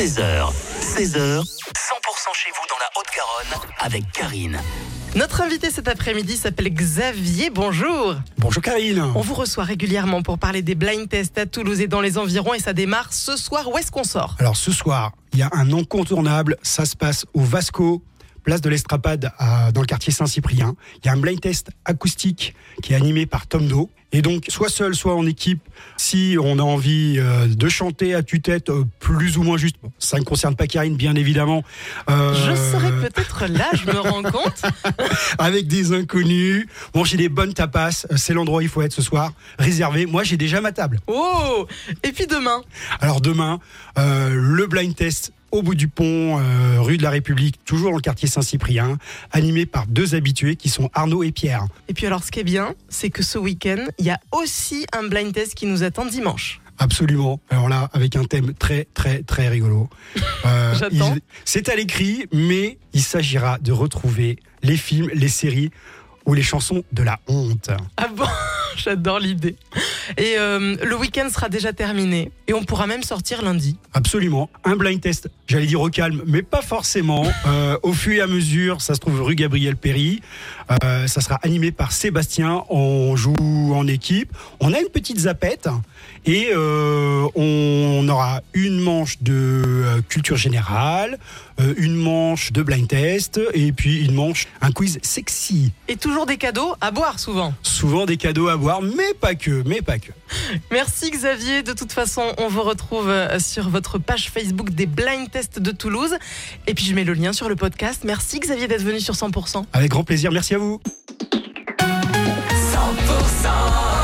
13h, 16h, 100% chez vous dans la Haute-Garonne avec Karine. Notre invité cet après-midi s'appelle Xavier. Bonjour. Bonjour Karine. On vous reçoit régulièrement pour parler des blind tests à Toulouse et dans les environs et ça démarre ce soir. Où est-ce qu'on sort? Alors ce soir, il y a un incontournable. Ça se passe au Vasco, place de l'Estrapade dans le quartier Saint-Cyprien. Il y a un blind test acoustique qui est animé par Tom Do. Et donc, soit seul, soit en équipe, si on a envie euh, de chanter à tue-tête, euh, plus ou moins juste. Bon, ça ne concerne pas Karine, bien évidemment. Euh, Je serai peut-être là, je me rends compte. avec des inconnus. Bon, j'ai des bonnes tapas. C'est l'endroit où il faut être ce soir. Réservé. Moi, j'ai déjà ma table. Oh Et puis demain? Alors demain, le blind test au bout du pont, euh, rue de la République, toujours dans le quartier Saint-Cyprien, animé par deux habitués qui sont Arnaud et Pierre. Et puis alors ce qui est bien, c'est que ce week-end, il y a aussi un blind test qui nous attend dimanche. Absolument. Alors là, avec un thème très, très, très rigolo. Euh, J'attends. C'est à l'écrit, mais il s'agira de retrouver les films, les séries ou les chansons de la honte. Ah bon? J'adore l'idée. Et euh, le week-end sera déjà terminé et on pourra même sortir lundi. Absolument. Un blind test, j'allais dire au calme, mais pas forcément. Euh, au fur et à mesure, ça se trouve rue Gabriel Péry. Euh, ça sera animé par Sébastien. On joue en équipe. On a une petite zapette et on aura une manche de culture générale, une manche de blind test et puis une manche, un quiz sexy. Et toujours des cadeaux à boire souvent. Souvent des cadeaux à boire, mais pas que, mais pas que. Merci Xavier. De toute façon, on vous retrouve euh, sur votre page Facebook des blind tests de Toulouse. Et puis je mets le lien sur le podcast. Merci Xavier d'être venu sur 100%. Avec grand plaisir. Merci à vous. 100%